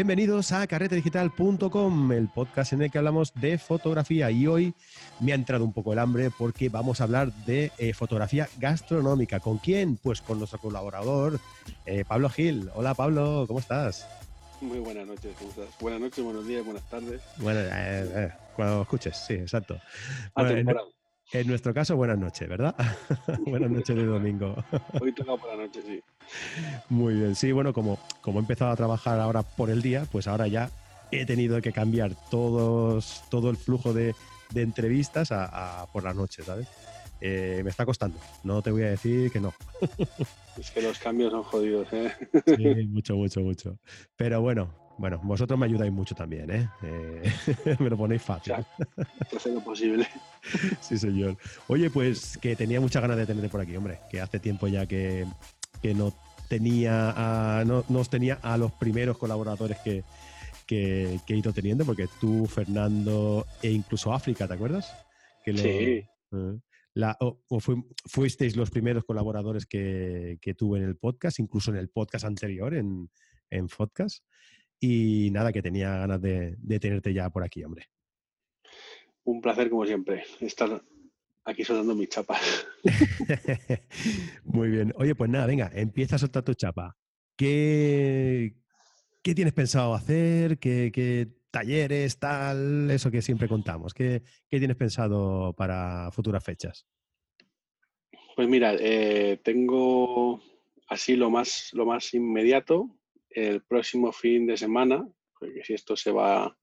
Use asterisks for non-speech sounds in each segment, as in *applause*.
Bienvenidos a carretedigital.com, el podcast en el que hablamos de fotografía y hoy me ha entrado un poco el hambre porque vamos a hablar de eh, fotografía gastronómica. ¿Con quién? Pues con nuestro colaborador, eh, Pablo Gil. Hola Pablo, ¿cómo estás? Muy buenas noches, ¿cómo estás? Buenas noches, buenos días, buenas tardes. Bueno, eh, cuando escuches, sí, exacto. En, nuestro caso, buenas noches, ¿verdad? *laughs* buenas noches de domingo. Hoy toca por la noche, sí. Muy bien, sí, bueno, como, como he empezado a trabajar ahora por el día, pues ahora ya he tenido que cambiar todos, todo el flujo de, entrevistas a, por la noche, ¿sabes? Eh, me está costando, no te voy a decir que no. *laughs* Es que los cambios son jodidos, ¿eh? Sí, *laughs* mucho, mucho, mucho. Pero bueno, bueno, vosotros me ayudáis mucho también, ¿eh? eh *laughs* me lo ponéis fácil. hacer lo posible. *laughs* Sí, señor. Oye, pues que tenía muchas ganas de tenerte por aquí, hombre, que hace tiempo ya que, que no tenía a, no, tenía a los primeros colaboradores que, que, he ido teniendo, porque tú, Fernando e incluso África, ¿te acuerdas? Que sí. Eh, la, o, fuisteis los primeros colaboradores que, que, tuve en el podcast, incluso en el podcast anterior, en, en podcast. Y nada, que tenía ganas de, de tenerte ya por aquí, hombre. Un placer, como siempre, estar aquí soltando mis chapas. *laughs* Muy bien. Oye, pues nada, venga, empieza a soltar tu chapa. ¿Qué, qué tienes pensado hacer? ¿Qué, talleres, tal? Eso que siempre contamos. ¿Qué, tienes pensado para futuras fechas? Pues mira, eh, tengo así lo más, lo más inmediato, el próximo fin de semana, porque si esto se va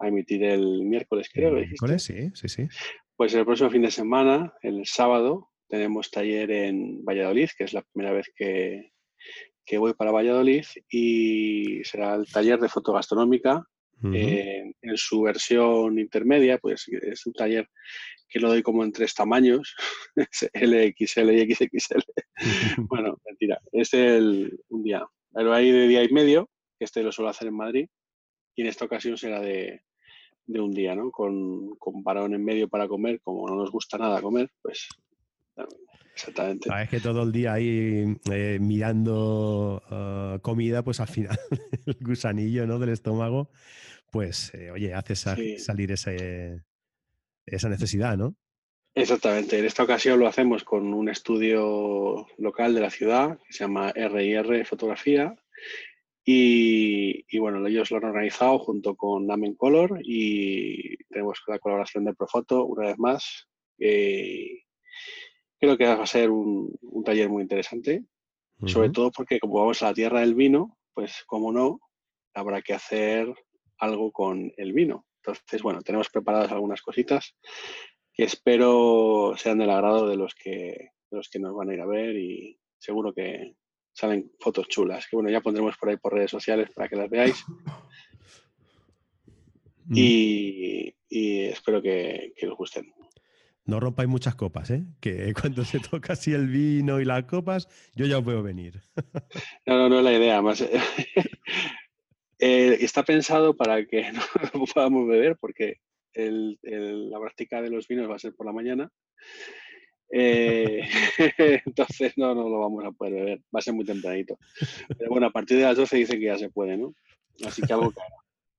a emitir el miércoles, creo. El miércoles, sí, sí, sí. Pues el próximo fin de semana, el sábado, tenemos taller en Valladolid, que es la primera vez que, voy para Valladolid, y será el taller de fotogastronómica. en su versión intermedia, pues es un taller que lo doy como en tres tamaños, *laughs* LXL y XXL. bueno, mentira, es el, un día, pero hay de día y medio, que este lo suelo hacer en Madrid, y en esta ocasión será de, de un día, ¿no? Con, con parón en medio para comer, como no nos gusta nada comer, pues exactamente. Es que todo el día ahí eh, mirando ah, comida, pues al final *laughs* el gusanillo ¿no? del estómago, pues eh, oye, hace salir ese, esa necesidad, ¿no? Exactamente. En esta ocasión lo hacemos con un estudio local de la ciudad que se llama RIR Fotografía y, bueno, ellos lo han organizado junto con Namen Color y tenemos la colaboración de Profoto una vez más. Eh, creo que va a ser un, taller muy interesante, sobre todo porque como vamos a la tierra del vino, pues como no, habrá que hacer algo con el vino. Entonces, bueno, tenemos preparadas algunas cositas que espero sean del agrado de los que, de los que nos van a ir a ver y seguro que, salen fotos chulas, que bueno, ya pondremos por ahí por redes sociales para que las veáis. *laughs* Mm. Y, espero que, os gusten. No rompáis muchas copas, ¿eh? Que cuando se toca así el vino y las copas, yo ya os veo venir. *laughs* No, no, no es la idea. Más, *laughs* eh, está pensado para que no podamos beber, porque la práctica de los vinos va a ser por la mañana. Eh, *laughs* entonces no, no lo vamos a poder ver, va a ser muy tempranito. Pero bueno, a partir de las 12 dicen que ya se puede, ¿no? Así que algo cara.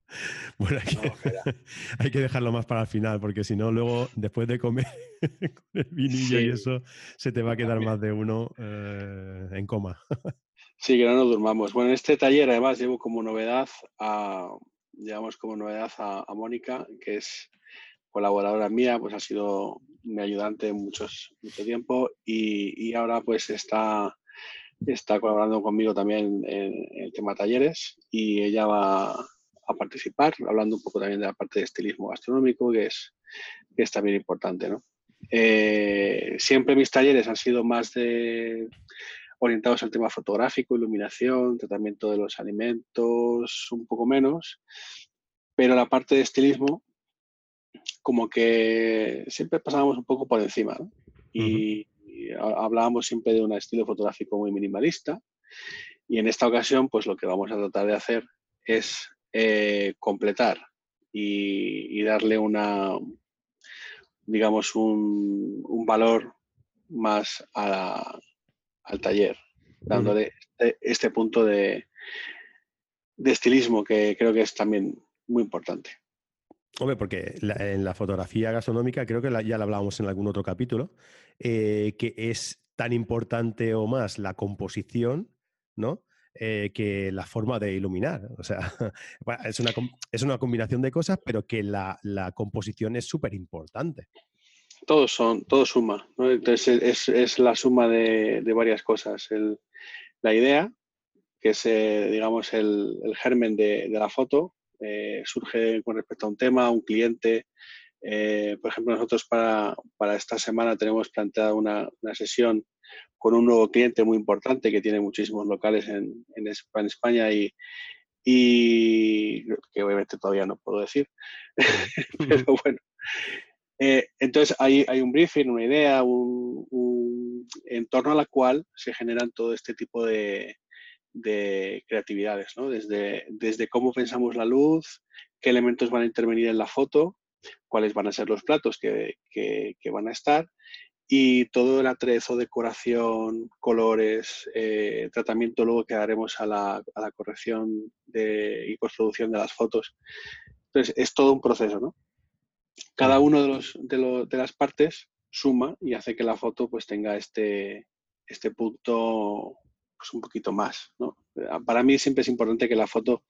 *laughs* Bueno, *laughs* hay que, dejarlo más para el final, porque si no, luego, después de comer con el vinillo y eso, se te va a quedar más de uno eh, en coma. Sí, que no nos durmamos. Bueno, en este taller además llevo como novedad a, llevamos como novedad a, Mónica, que es colaboradora mía, pues ha sido mi ayudante muchos, mucho tiempo y, ahora pues está, está colaborando conmigo también en, el tema talleres y ella va a participar, hablando un poco también de la parte de estilismo gastronómico, que es, es también importante. ¿no? Eh, siempre mis talleres han sido más de orientados al tema fotográfico, iluminación, tratamiento de los alimentos, un poco menos, pero la parte de estilismo como que siempre pasábamos un poco por encima. Y, hablábamos siempre de un estilo fotográfico muy minimalista. Y en esta ocasión, pues lo que vamos a tratar de hacer es eh, completar y, darle una, digamos, un, valor más al taller, dándole este, este, punto de, de estilismo que creo que es también muy importante. Hombre, porque en la fotografía gastronómica, creo que ya la hablábamos en algún otro capítulo, eh, que es tan importante o más la composición, ¿no? Eh, que la forma de iluminar. O sea, *laughs* es una, es una combinación de cosas, pero que la, composición es súper importante. Todos son, todo suma. Entonces es, la suma de, varias cosas. la idea, que es, eh, digamos, el, germen de, la foto, eh, surge con respecto a un tema, un cliente. por ejemplo, nosotros para, esta semana tenemos planteada una, una, sesión con un nuevo cliente muy importante que tiene muchísimos locales en, en España y, y que obviamente todavía no puedo decir, *laughs* pero bueno. Eh, entonces hay, un briefing, una idea, un, en torno a la cual se generan todo este tipo de, de creatividades, ¿no? desde, cómo pensamos la luz, qué elementos van a intervenir en la foto, cuáles van a ser los platos que, van a estar y todo el atrezo, decoración, colores, eh, tratamiento luego que haremos a la, corrección y postproducción de las fotos. Entonces, es todo un proceso, ¿no? Cada uno de, los, de, de, las partes suma y hace que la foto pues tenga este, este punto pues, un poquito más, ¿no? Para mí siempre es importante que la foto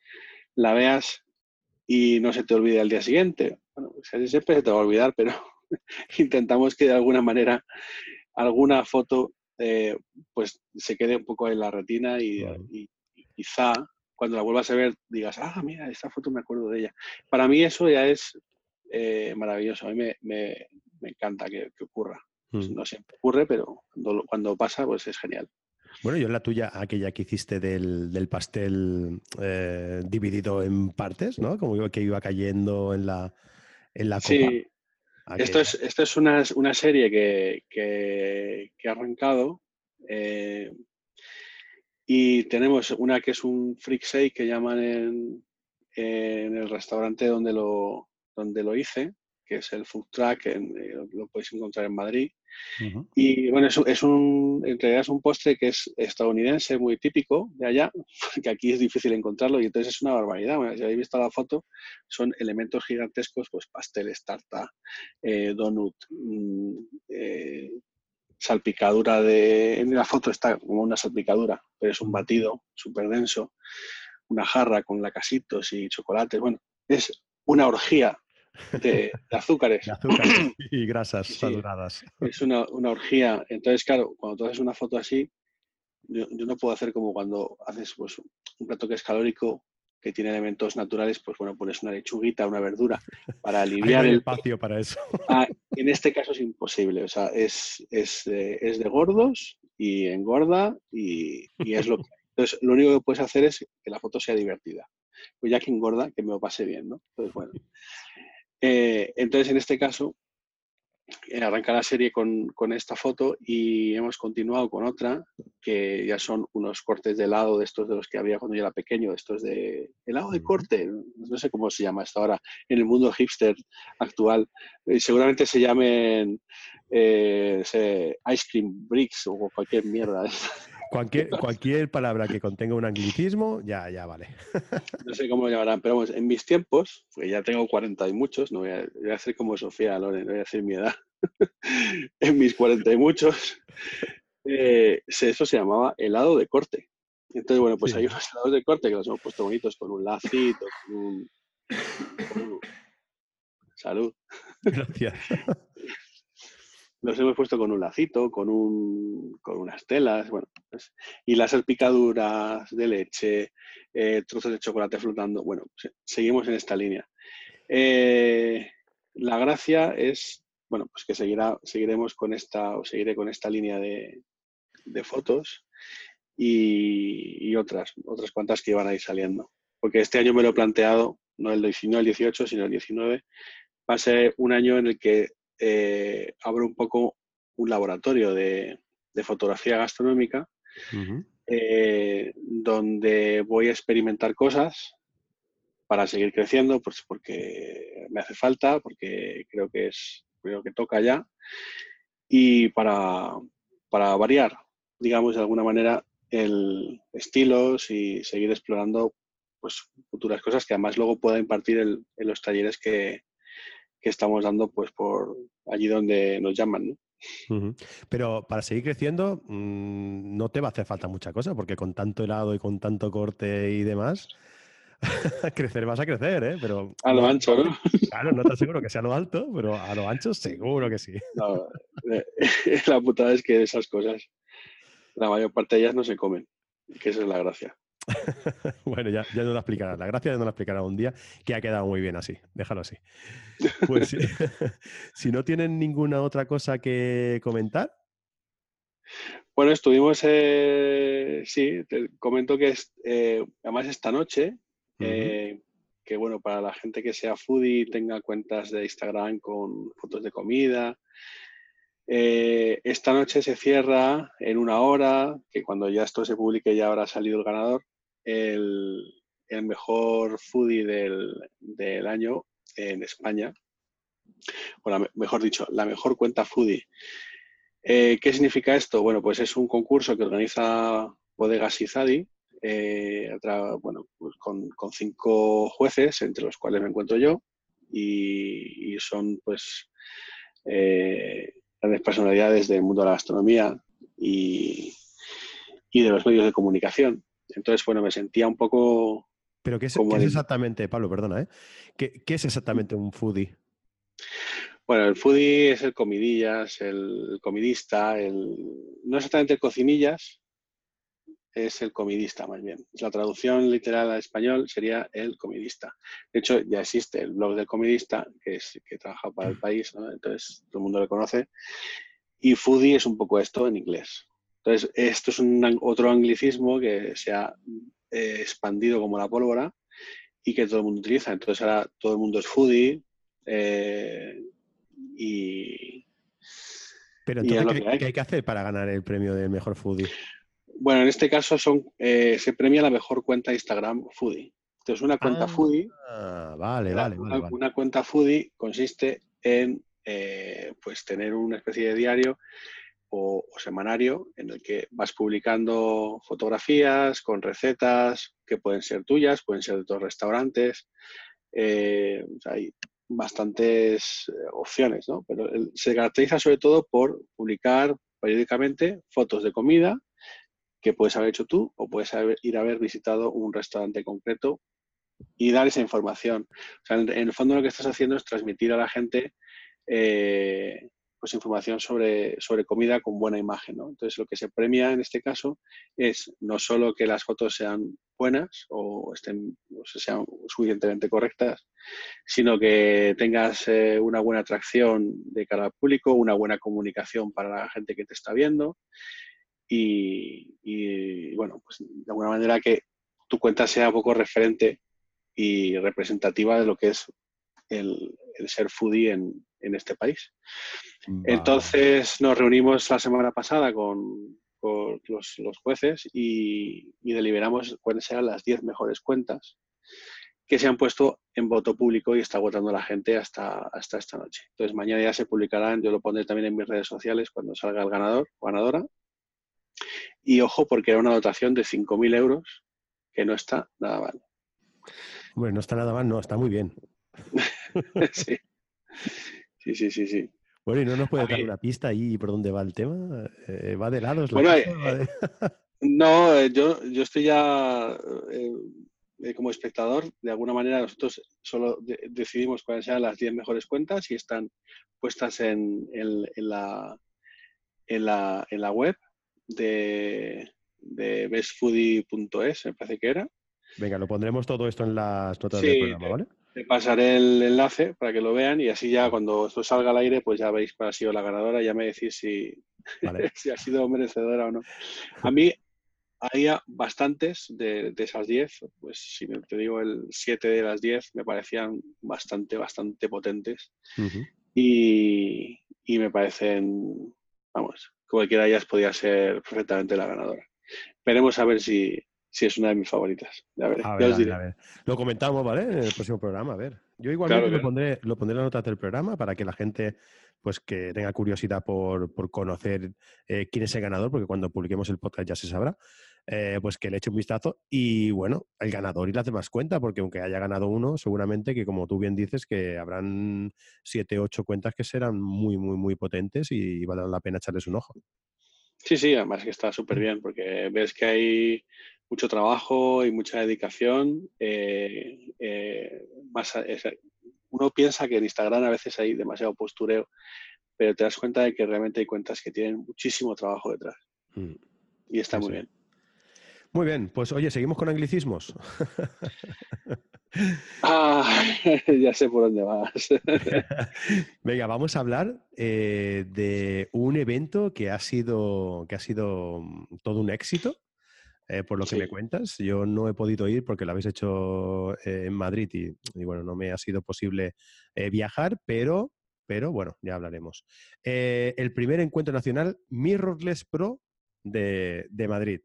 la veas y no se te olvide al día siguiente. Bueno, pues, siempre se te va a olvidar, pero *laughs* intentamos que de alguna manera alguna foto eh, pues se quede un poco en la retina y, quizá cuando la vuelvas a ver digas, ah, mira, esta foto me acuerdo de ella. Para mí eso ya es eh, maravilloso, a mí me, encanta que, ocurra. Mm. No siempre ocurre, pero cuando, pasa, pues es genial. Bueno, yo en la tuya, aquella que hiciste del, pastel eh, dividido en partes, ¿no? Como que iba cayendo en la, en la copa. Sí, esto es, esto es una, una serie que, que, ha arrancado eh, y tenemos una que es un freak shake que llaman en, en, el restaurante donde lo, donde lo hice, que es el Food Track, en, eh, lo podéis encontrar en Madrid. Y bueno, es, es, un, en realidad es un postre que es estadounidense, muy típico de allá, *laughs* que aquí es difícil encontrarlo y entonces es una barbaridad. si habéis visto la foto, son elementos gigantescos, pues pasteles, tarta, eh, donut, mm, eh, salpicadura de... En la foto está como una salpicadura, pero es un batido súper denso, una jarra con lacasitos y chocolates. Bueno, es una orgía de, azúcares. *clears throat* y grasas saturadas. Es una, una, orgía. Entonces, claro, cuando tú haces una foto así, yo, no puedo hacer como cuando haces pues, un plato que es calórico, que tiene elementos naturales, pues bueno, pones una lechuguita, una verdura para *laughs* aliviar el espacio para eso. Ah, en este caso es imposible, o sea, es, es, es de gordos y engorda y, y, es lo que... Entonces, lo único que puedes hacer es que la foto sea divertida. Pues ya que engorda, que me lo pase bien, ¿no? Entonces, bueno. Eh, entonces, en este caso, eh, arranca la serie con, esta foto y hemos continuado con otra que ya son unos cortes de helado de estos de los que había cuando yo era pequeño, estos de helado de corte, no sé cómo se llama hasta ahora en el mundo hipster actual. Eh, seguramente se llamen ice cream bricks o cualquier mierda. Cualquier, cualquier palabra que contenga un anglicismo, ya, ya vale. *laughs* No sé cómo lo llamarán, pero vamos, en mis tiempos, pues ya tengo 40 y muchos, no voy a, voy a hacer como Sofía Loren, no voy a decir mi edad. *laughs* en mis 40 y muchos, eh, eso se llamaba helado de corte. Entonces, bueno, pues hay unos helados de corte que los hemos puesto bonitos con un lacito, con un... Salud. Gracias *laughs* los hemos puesto con un lacito, con, un, con unas telas, bueno, pues, y las salpicaduras de leche, eh, trozos de chocolate flotando. Bueno, seguimos en esta línea. Eh, la gracia es, bueno, pues que seguiremos con esta, o seguiré con esta línea de, fotos y, otras, otras cuantas que iban a ir saliendo. Porque este año me lo he planteado, no el, no el 18, sino el 19, va a ser un año en el que eh, abro un poco un laboratorio de, fotografía gastronómica eh, donde voy a experimentar cosas para seguir creciendo, pues porque me hace falta, porque creo que es creo que toca ya y para, para variar, digamos de alguna manera, el estilos y seguir explorando pues, futuras cosas que además luego pueda impartir en los talleres que, que, estamos dando pues por allí donde nos llaman. Pero para seguir creciendo mm, no te va a hacer falta mucha cosa, porque con tanto helado y con tanto corte y demás, *laughs* crecer vas a crecer, ¿eh? Pero, a lo ancho, ¿no? Claro, no te aseguro que sea a lo alto, pero a lo ancho seguro que sí. *laughs* Eh, *laughs* la putada es que esas cosas, la mayor parte de ellas no se comen, que esa es la gracia. *laughs* bueno, ya, ya no lo explicará. La gracia no lo explicará un día, que ha quedado muy bien así. Déjalo así. Pues *laughs* si no tienen ninguna otra cosa que comentar. Bueno, estuvimos, eh, sí, te comento que eh, además esta noche eh, que bueno, para la gente que sea foodie tenga cuentas de Instagram con fotos de comida. Eh, esta noche se cierra en una hora, que cuando ya esto se publique ya habrá salido el ganador, el, mejor foodie del, año en España. O mejor dicho, la mejor cuenta foodie. Eh, ¿Qué significa esto? Bueno, pues es un concurso que organiza Bodegas Izadi, eh, bueno, pues con, cinco jueces, entre los cuales me encuentro yo, y, son pues eh, grandes personalidades del mundo de la gastronomía y, de los medios de comunicación. Entonces, bueno, me sentía un poco... ¿Pero qué es, exactamente, Pablo, perdona, ¿eh? ¿Qué, es exactamente un foodie? Bueno, el foodie es el comidillas, el comidista, el, no exactamente el cocinillas, es el comidista más bien. La traducción literal al español sería el comidista. De hecho, ya existe el blog del comidista, que, es, que trabaja para el mm. país, entonces todo el mundo lo conoce. Y foodie es un poco esto en inglés. Entonces, esto es un otro anglicismo que se ha eh, expandido como la pólvora y que todo el mundo utiliza. Entonces, ahora todo el mundo es foodie eh, y... Pero entonces, ¿qué, hay que hacer para ganar el premio de mejor foodie? Bueno, en este caso son, eh, se premia la mejor cuenta de Instagram foodie. Entonces, una cuenta ah, foodie. Vale, vale, una, cuenta foodie consiste en eh, pues tener una especie de diario o, semanario en el que vas publicando fotografías con recetas que pueden ser tuyas, pueden ser de otros restaurantes. Eh, hay bastantes opciones, ¿no? Pero se caracteriza sobre todo por publicar periódicamente fotos de comida que puedes haber hecho tú o puedes ir a haber visitado un restaurante concreto y dar esa información. O sea, en, el fondo lo que estás haciendo es transmitir a la gente eh, pues información sobre, sobre comida con buena imagen. ¿no? Entonces, lo que se premia en este caso es no solo que las fotos sean buenas o estén o sean suficientemente correctas, sino que tengas eh, una buena atracción de cara al público, una buena comunicación para la gente que te está viendo y, bueno, pues de alguna manera que tu cuenta sea un poco referente y representativa de lo que es el, ser foodie en, este país. Entonces nos reunimos la semana pasada con, los, jueces y, deliberamos cuáles sean las 10 mejores cuentas que se han puesto en voto público y está votando la gente hasta, hasta esta noche. Entonces mañana ya se publicarán, yo lo pondré también en mis redes sociales cuando salga el ganador o ganadora y ojo, porque era una dotación de 5.000 euros, que no está nada mal. Bueno, no está nada mal, no, está muy bien. *laughs* sí. Sí, sí, sí, sí. Bueno, ¿y no nos puede dar una pista ahí por dónde va el tema? Eh, ¿Va de lados? Bueno, eh, no, eh, yo, yo estoy ya como espectador. De alguna manera nosotros solo decidimos cuáles sean las 10 mejores cuentas y están puestas en, la, en, la, en la web de, de bestfoodie.es, me parece que era. Venga, lo pondremos todo esto en las notas del programa, ¿vale? Te pasaré el enlace para que lo vean y así ya cuando esto salga al aire, pues ya veis cuál ha sido la ganadora, ya me decís si, *laughs* si ha sido merecedora o no. *laughs* A mí había bastantes de, esas 10, pues si te digo el 7 de las 10 me parecían bastante, bastante potentes y, y me parecen, vamos, cualquiera de ellas podía ser perfectamente la ganadora. Esperemos a ver si, es una de mis favoritas. A ver, Lo comentamos, ¿vale? En el próximo programa, a ver. Yo igualmente lo, pondré, lo pondré en la nota del programa para que la gente pues que tenga curiosidad por, conocer eh, quién es el ganador, porque cuando publiquemos el podcast ya se sabrá. eh, pues que le eche un vistazo y bueno, el ganador y las demás cuenta, porque aunque haya ganado uno, seguramente que como tú bien dices, que habrán siete, ocho cuentas que serán muy, muy, muy potentes y valdrán la pena echarles un ojo. Sí, sí, además que está súper bien porque ves que hay mucho trabajo y mucha dedicación. Eh, eh, uno piensa que en Instagram a veces hay demasiado postureo, pero te das cuenta de que realmente hay cuentas que tienen muchísimo trabajo detrás. Mm. Y está muy bien. Muy bien, pues oye, seguimos con anglicismos. *laughs* ah, ya sé por dónde vas. *laughs* Venga, vamos a hablar eh, de un evento que ha sido, que ha sido mm, todo un éxito. Eh, por lo que me cuentas, yo no he podido ir porque lo habéis hecho eh, en Madrid y, bueno, no me ha sido posible viajar, pero, pero bueno, ya hablaremos. el primer encuentro nacional Mirrorless Pro de, de Madrid.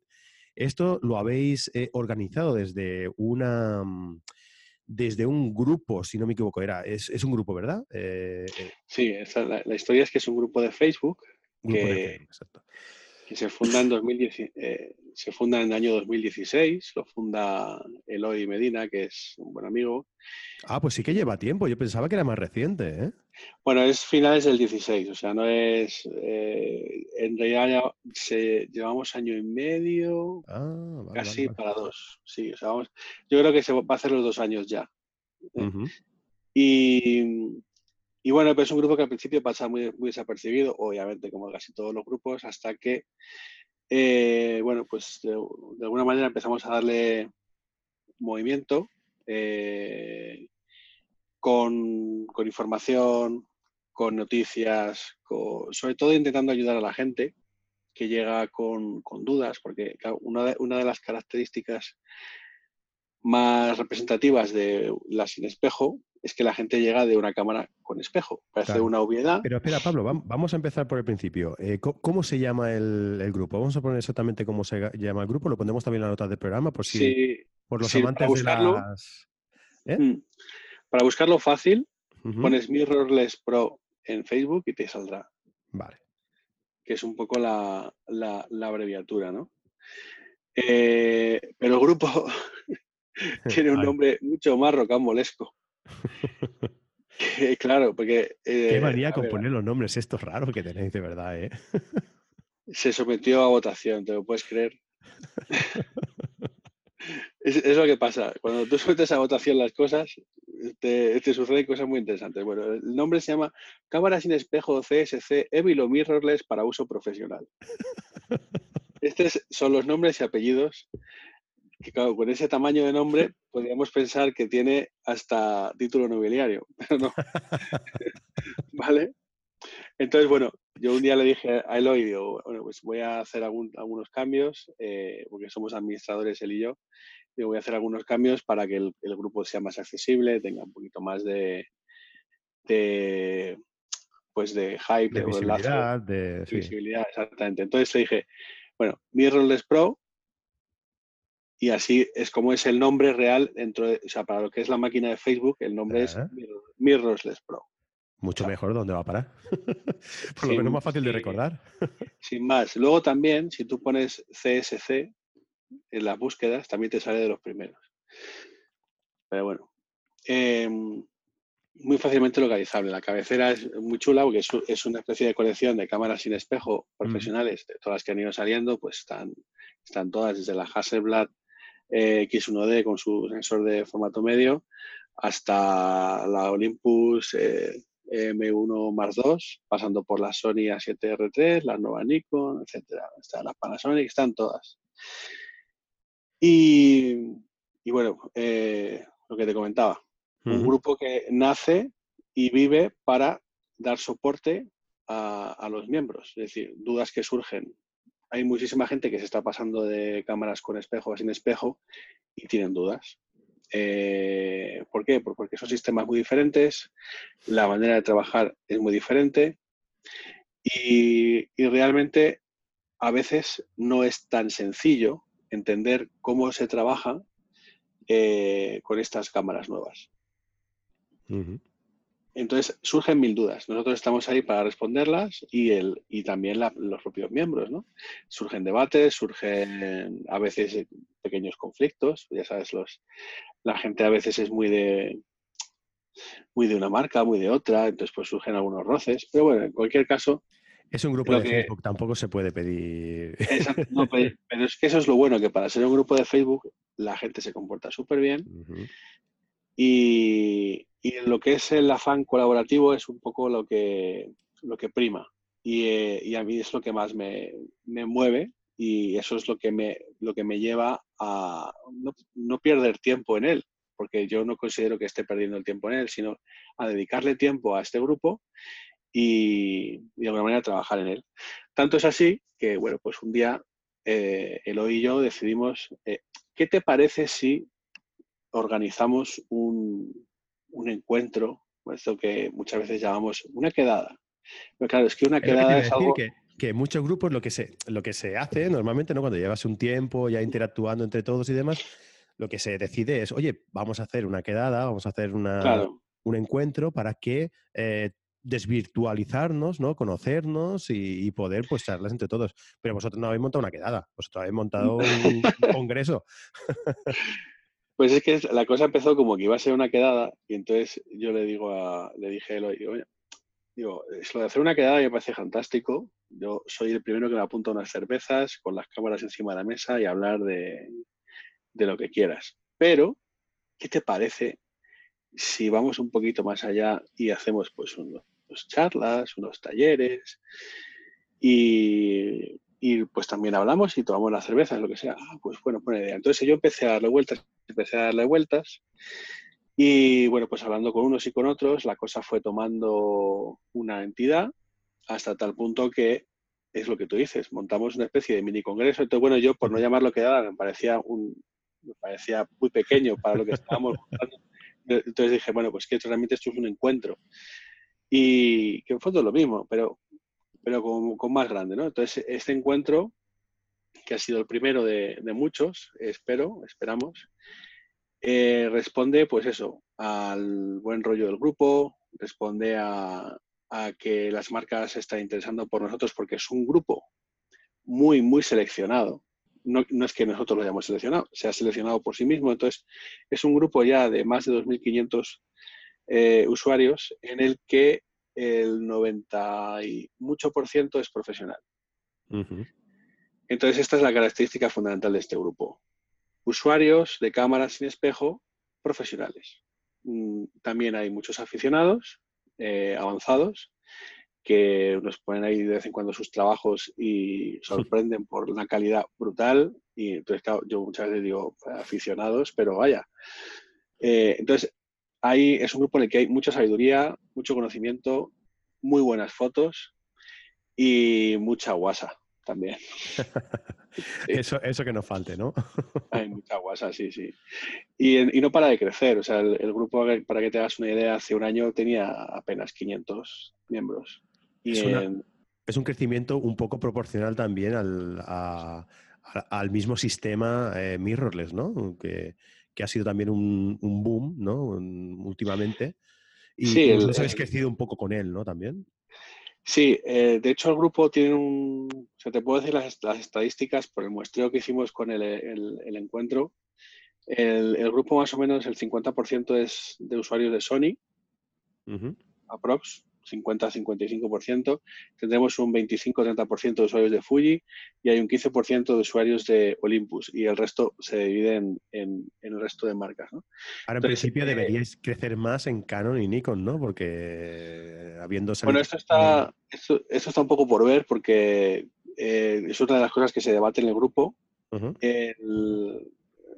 Esto lo habéis eh, organizado desde una mm, desde un grupo, si no me equivoco, era, es, un grupo, ¿verdad? Eh, eh. sí, la, historia es que es un grupo de Facebook. que, exacto que se funda en eh, se funda en el año 2016, lo funda Eloy Medina, que es un buen amigo. Ah, pues sí que lleva tiempo, yo pensaba que era más reciente, ¿eh? Bueno, es finales del 16, o sea, no es... Eh, en realidad se, llevamos año y medio, ah, casi para dos, sí, o sea, vamos, yo creo que se va a hacer los dos años ya. Y y bueno, es un grupo que al principio pasa muy, muy desapercibido, obviamente, como casi todos los grupos, hasta que, eh, bueno, pues de, alguna manera empezamos a darle movimiento eh, con, información, con noticias, sobre todo intentando ayudar a la gente que llega con, dudas, porque una, de, una de las características más representativas de la sin espejo es que la gente llega de una cámara con espejo. Parece una obviedad. Pero espera, Pablo, vamos a empezar por el principio. Eh, ¿Cómo se llama el, grupo? Vamos a poner exactamente cómo se llama el grupo. Lo pondremos también en la nota del programa por si por los amantes de las. ¿eh? Mm, para buscarlo fácil, pones Mirrorless Pro en Facebook y te saldrá. Vale. Que es un poco la, abreviatura, ¿no? Eh, pero el grupo *laughs* tiene un nombre mucho más rocambolesco. *laughs* claro, porque... Qué manía con poner los nombres estos raros que tenéis, de verdad, ¿eh? Se sometió a votación, ¿te lo puedes creer? *laughs* es, lo que pasa. Cuando tú sometes a votación las cosas, te, te, suceden cosas muy interesantes. Bueno, el nombre se llama Cámara sin espejo CSC Evil Mirrorless para uso profesional. *laughs* Estos son los nombres y apellidos que claro, con ese tamaño de nombre podríamos pensar que tiene hasta título nobiliario, *laughs* pero no. *laughs* ¿Vale? Entonces, bueno, yo un día le dije a Eloy, digo, bueno, pues voy a hacer algunos cambios, eh, porque somos administradores él y yo, digo, voy a hacer algunos cambios para que el, grupo sea más accesible, tenga un poquito más de, pues de hype, de, visibilidad, de, visibilidad, exactamente. Entonces le dije, bueno, Mirrorless Pro y así es como es el nombre real dentro de, o sea, para lo que es la máquina de Facebook, el nombre es Mirrorless Pro. Mucho mejor, ¿dónde va a parar? *laughs* Por lo menos más fácil de recordar. sin más. Luego también, si tú pones CSC en las búsquedas, también te sale de los primeros. Pero bueno. Em, muy fácilmente localizable. La cabecera es muy chula porque es, una especie de colección de cámaras sin espejo profesionales, de todas las que han ido saliendo, pues están, están todas, desde la Hasselblad eh, X1D con su sensor de formato medio hasta la Olympus eh, M1 Mark II, pasando por la Sony A7R3, la nueva Nikon, etcétera. Están las Panasonic, están todas. Y, bueno, eh, lo que te comentaba, un grupo que nace y vive para dar soporte a, a, los miembros, es decir, dudas que surgen hay muchísima gente que se está pasando de cámaras con espejo a sin espejo y tienen dudas. Eh, ¿Por qué? Pues porque son sistemas muy diferentes, la manera de trabajar es muy diferente y, realmente a veces no es tan sencillo entender cómo se trabaja eh, con estas cámaras nuevas. Entonces surgen mil dudas. Nosotros estamos ahí para responderlas y, el, y también los propios miembros, ¿no? Surgen debates, surgen a veces pequeños conflictos. Ya sabes, los, la gente a veces es muy de, muy de una marca, muy de otra, entonces pues surgen algunos roces. Pero bueno, en cualquier caso... Es un grupo de Facebook, tampoco se puede pedir... *laughs* pero es que eso es lo bueno, que para ser un grupo de Facebook la gente se comporta súper bien. Y, en lo que es el afán colaborativo es un poco lo que, lo que prima. Y, eh, a mí es lo que más me, mueve y eso es lo que me, lo que me lleva a no, perder tiempo en él, porque yo no considero que esté perdiendo el tiempo en él, sino a dedicarle tiempo a este grupo y, de alguna manera trabajar en él. Tanto es así que, bueno, pues un día eh, Eloy y yo decidimos, eh, ¿qué te parece si organizamos un, encuentro, esto que muchas veces llamamos una quedada. Pero claro, es que una quedada es algo... Que, que, muchos grupos lo que, se, lo que se hace normalmente, ¿no? cuando llevas un tiempo ya interactuando entre todos y demás, lo que se decide es, oye, vamos a hacer una quedada, vamos a hacer una, un encuentro para que eh, desvirtualizarnos, ¿no? Conocernos y, poder pues charlas entre todos. Pero vosotros no habéis montado una quedada, vosotros habéis montado un *laughs* congreso. *laughs* Pues es que la cosa empezó como que iba a ser una quedada y entonces yo le digo a, le dije a Eloy, digo, digo, es lo de hacer una quedada me parece fantástico. Yo soy el primero que me apunta unas cervezas con las cámaras encima de la mesa y hablar de, lo que quieras. Pero, ¿qué te parece si vamos un poquito más allá y hacemos pues unos charlas, unos talleres y y pues también hablamos y tomamos las cervezas, lo que sea. Ah, pues bueno, buena idea. Entonces yo empecé a darle vueltas, empecé a darle vueltas y bueno, pues hablando con unos y con otros, la cosa fue tomando una entidad hasta tal punto que es lo que tú dices, montamos una especie de mini congreso. Entonces, bueno, yo por no llamarlo quedada, me parecía un me parecía muy pequeño para lo que estábamos *laughs* Entonces dije, bueno, pues que realmente esto es un encuentro. Y que en fondo es lo mismo, pero pero con, más grande, ¿no? Entonces, este encuentro, que ha sido el primero de, muchos, espero, esperamos, eh, responde, pues eso, al buen rollo del grupo, responde a, que las marcas se están interesando por nosotros porque es un grupo muy, muy seleccionado. No, es que nosotros lo hayamos seleccionado, se ha seleccionado por sí mismo. Entonces, es un grupo ya de más de 2.500 eh, usuarios en el que el 90 y mucho por ciento es profesional. Entonces, esta es la característica fundamental de este grupo. Usuarios de cámaras sin espejo profesionales. Mm, también hay muchos aficionados eh, avanzados que nos ponen ahí de vez en cuando sus trabajos y *laughs* sorprenden por una calidad brutal. Y entonces, yo muchas veces digo aficionados, pero vaya. Eh, entonces, es un grupo en el que hay mucha sabiduría, mucho conocimiento, muy buenas fotos y mucha guasa también. *laughs* eso, eso que nos falte, ¿no? *laughs* hay mucha guasa, sí, sí. Y, no para de crecer. O sea, el, grupo, para que te hagas una idea, hace un año tenía apenas 500 miembros. Y es, un crecimiento un poco proporcional también al, al mismo sistema eh, mirrorless, ¿no? Que, que ha sido también un, boom, ¿no? últimamente. Y sí, vosotros habéis crecido un poco con él, ¿no? También. Sí, eh, de hecho el grupo tiene un... O sea, te puedo decir las, estadísticas por el muestreo que hicimos con el, encuentro. El, grupo más o menos el 50% es de usuarios de Sony, aprox, 50-55%, tendremos un 25-30% de usuarios de Fuji y hay un 15% de usuarios de Olympus y el resto se divide en, el resto de marcas. ¿no? Ahora, en principio, eh, deberíais crecer más en Canon y Nikon, ¿no? Porque habiendo salido... Bueno, esto está, esto, está un poco por ver porque eh, es otra de las cosas que se debate en el grupo. el,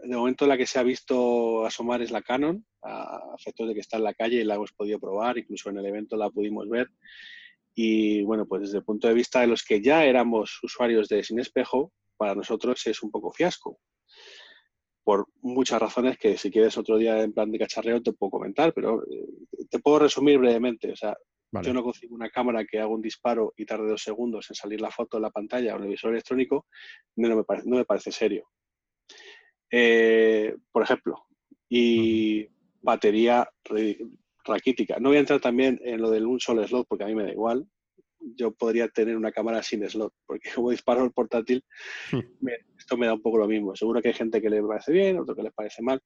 de momento la que se ha visto asomar es la Canon, a efectos de que está en la calle y la hemos podido probar, incluso en el evento la pudimos ver. Y bueno, pues desde el punto de vista de los que ya éramos usuarios de Sin Espejo, para nosotros es un poco fiasco. Por muchas razones que si quieres otro día en plan de cacharreo te puedo comentar, pero eh, te puedo resumir brevemente. O sea, yo no consigo una cámara que haga un disparo y tarde dos segundos en salir la foto en la pantalla o en el visor electrónico, no me parece, no me parece serio. Eh, por ejemplo, y batería raquítica. No voy a entrar también en lo del un solo slot porque a mí me da igual. Yo podría tener una cámara sin slot, porque *laughs* como disparo el portátil, *laughs* esto me da un poco lo mismo. Seguro que hay gente que le parece bien, otro que les parece mal.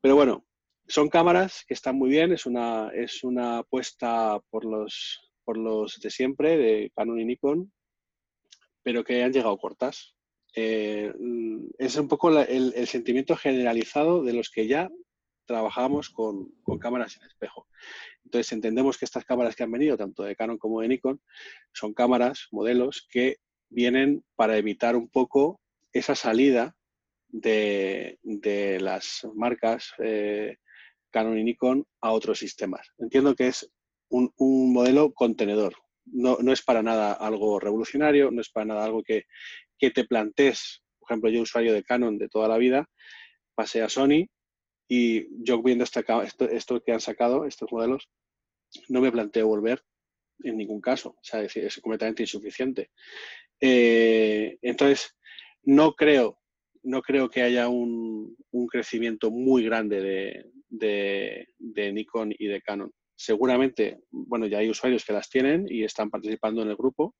Pero bueno, son cámaras que están muy bien, es una, es una apuesta por los, por los de siempre, de Canon y Nikon, pero que han llegado cortas. Eh, es un poco el, sentimiento generalizado de los que ya trabajamos con, cámaras en espejo. Entonces entendemos que estas cámaras que han venido, tanto de Canon como de Nikon, son cámaras, modelos que vienen para evitar un poco esa salida de, las marcas eh, Canon y Nikon a otros sistemas. Entiendo que es un, modelo contenedor. No, no, es para nada algo revolucionario, no es para nada algo que, que te plantees. Por ejemplo, yo usuario de Canon de toda la vida, pasé a Sony y yo viendo esto, esto, que han sacado, estos modelos, no me planteo volver en ningún caso. O sea, es, es completamente insuficiente. Eh, entonces, no creo, no creo que haya un, un crecimiento muy grande de, de, de, Nikon y de Canon. Seguramente, bueno, ya hay usuarios que las tienen y están participando en el grupo,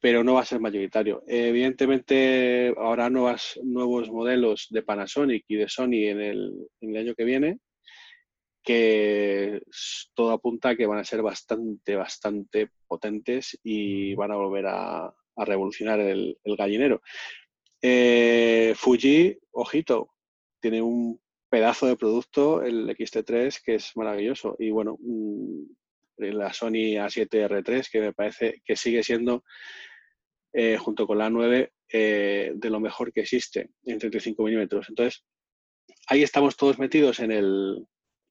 pero no va a ser mayoritario. Evidentemente, habrá nuevas, nuevos modelos de Panasonic y de Sony en el, año que viene, que todo apunta a que van a ser bastante, bastante potentes y van a volver a, revolucionar el, gallinero. Eh, Fuji, ojito, tiene un pedazo de producto, el XT3, que es maravilloso. Y bueno, mm, la Sony A7R3, que me parece que sigue siendo eh, junto con la 9, eh, de lo mejor que existe en 35 milímetros. Entonces, ahí estamos todos metidos en, el,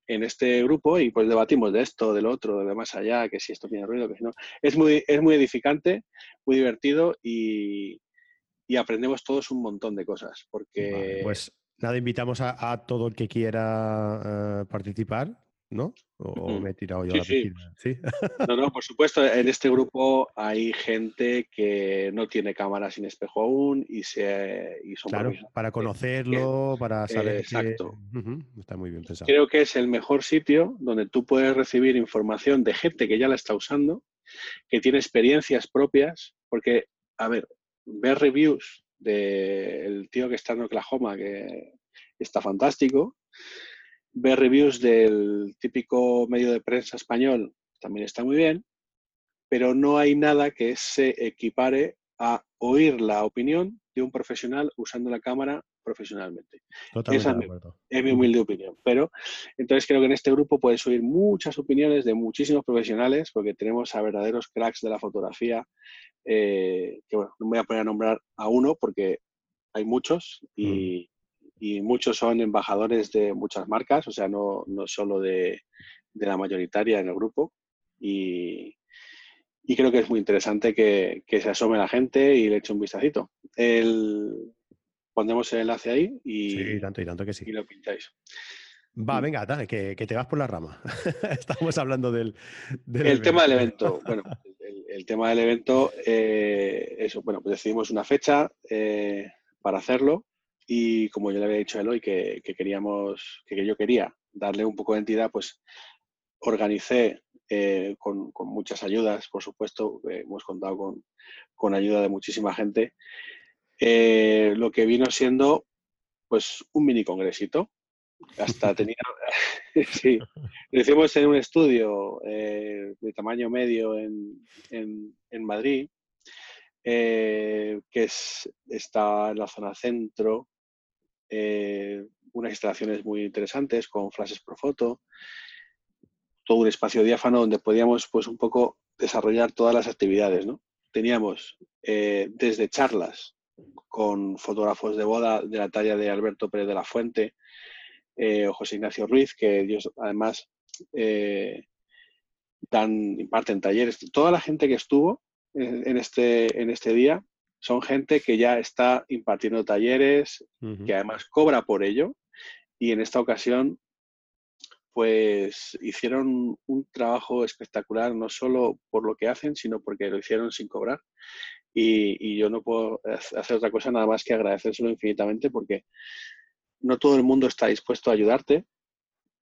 en este grupo y pues debatimos de esto, del otro, de más allá, que si esto tiene ruido, que si no. Es muy, es muy edificante, muy divertido y, aprendemos todos un montón de cosas. Porque... pues nada, invitamos a, todo el que quiera eh, participar ¿no? ¿O me he tirado yo a la piscina? Sí. *laughs* No, no, por supuesto, en este grupo hay gente que no tiene cámara sin espejo aún y, se, y son Claro, para conocerlo, para saber. Exacto. Está muy bien pensado. Creo que es el mejor sitio donde tú puedes recibir información de gente que ya la está usando, que tiene experiencias propias, porque, a ver, ver reviews del tío que está en Oklahoma, que está fantástico ver reviews del típico medio de prensa español también está muy bien, pero no hay nada que se equipare a oír la opinión de un profesional usando la cámara profesionalmente. Esa es mi, humilde opinión. Pero entonces creo que en este grupo puedes oír muchas opiniones de muchísimos profesionales, porque tenemos a verdaderos cracks de la fotografía, eh, que bueno, no me voy a poner a nombrar a uno porque hay muchos y, y muchos son embajadores de muchas marcas, o sea, no, no solo de, de, la mayoritaria en el grupo. Y, y creo que es muy interesante que, que, se asome la gente y le eche un vistacito. El, pondremos el enlace ahí y, sí, tanto y tanto que sí. y lo pintáis. Va, mm. venga, dale, que, que, te vas por la rama. *laughs* Estamos hablando del... el tema del evento. Bueno, el, tema del evento, eh, eso, bueno, pues decidimos una fecha eh, para hacerlo y como yo le había dicho a Eloy que, que queríamos, que yo quería darle un poco de entidad, pues organicé eh, con, muchas ayudas, por supuesto, hemos contado con, con, ayuda de muchísima gente, eh, lo que vino siendo pues un mini congresito. Hasta tenía, *laughs* lo hicimos en un estudio eh, de tamaño medio en, en, en Madrid, que es, está en la zona centro, eh, unas instalaciones muy interesantes con flashes por foto, todo un espacio diáfano donde podíamos pues un poco desarrollar todas las actividades, ¿no? Teníamos eh, desde charlas con fotógrafos de boda de la talla de Alberto Pérez de la Fuente eh, o José Ignacio Ruiz, que ellos además dan, imparten talleres. Toda la gente que estuvo en, este, en este día son gente que ya está impartiendo talleres, que además cobra por ello. Y en esta ocasión, pues hicieron un trabajo espectacular, no solo por lo que hacen, sino porque lo hicieron sin cobrar. Y, yo no puedo hacer otra cosa nada más que agradecérselo infinitamente porque no todo el mundo está dispuesto a ayudarte.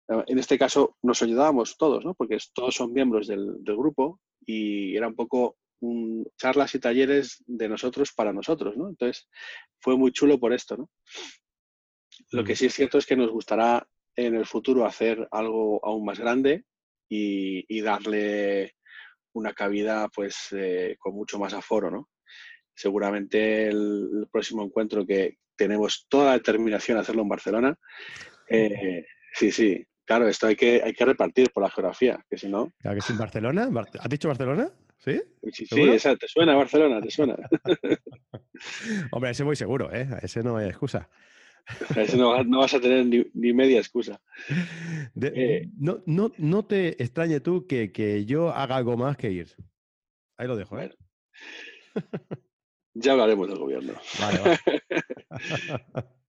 en este caso nos ayudábamos todos, ¿no? Porque todos son miembros del, grupo y era un poco charlas y talleres de nosotros para nosotros, ¿no? Entonces fue muy chulo por esto, ¿no? Lo que sí es cierto es que nos gustará en el futuro hacer algo aún más grande y, darle una cabida pues eh, con mucho más aforo, ¿no? Seguramente el, próximo encuentro que tenemos toda la determinación de hacerlo en Barcelona, eh, sí, sí, Claro, esto hay que, hay que repartir por la geografía, que si no. Claro que Barcelona. ¿Has dicho Barcelona? ¿Sí? Sí, sí te suena Barcelona, te suena. *laughs* Hombre, ese voy seguro, ¿eh? ese no hay excusa. ese no, vas a tener ni, media excusa. Eh, no, no, no, te extrañe tú que, que, yo haga algo más que ir. Ahí lo dejo, ¿eh? Ya hablaremos del gobierno. Vale, vale. *laughs*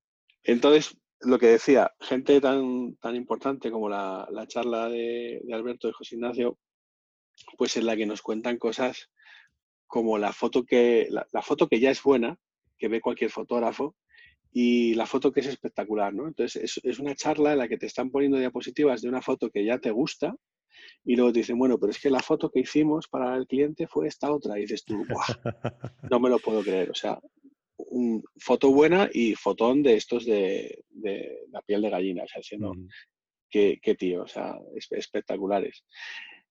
Entonces, lo que decía, gente tan, tan importante como la, charla de, Alberto y José Ignacio, pues en la que nos cuentan cosas como la foto que, la, foto que ya es buena, que ve cualquier fotógrafo, y la foto que es espectacular, ¿no? Entonces es, una charla en la que te están poniendo diapositivas de una foto que ya te gusta y luego te dicen, bueno, pero es que la foto que hicimos para el cliente fue esta otra. Y dices tú, no me lo puedo creer. O sea, un, foto buena y fotón de estos de, la piel de gallina, o sea, siendo, qué, tío, o sea, espectaculares.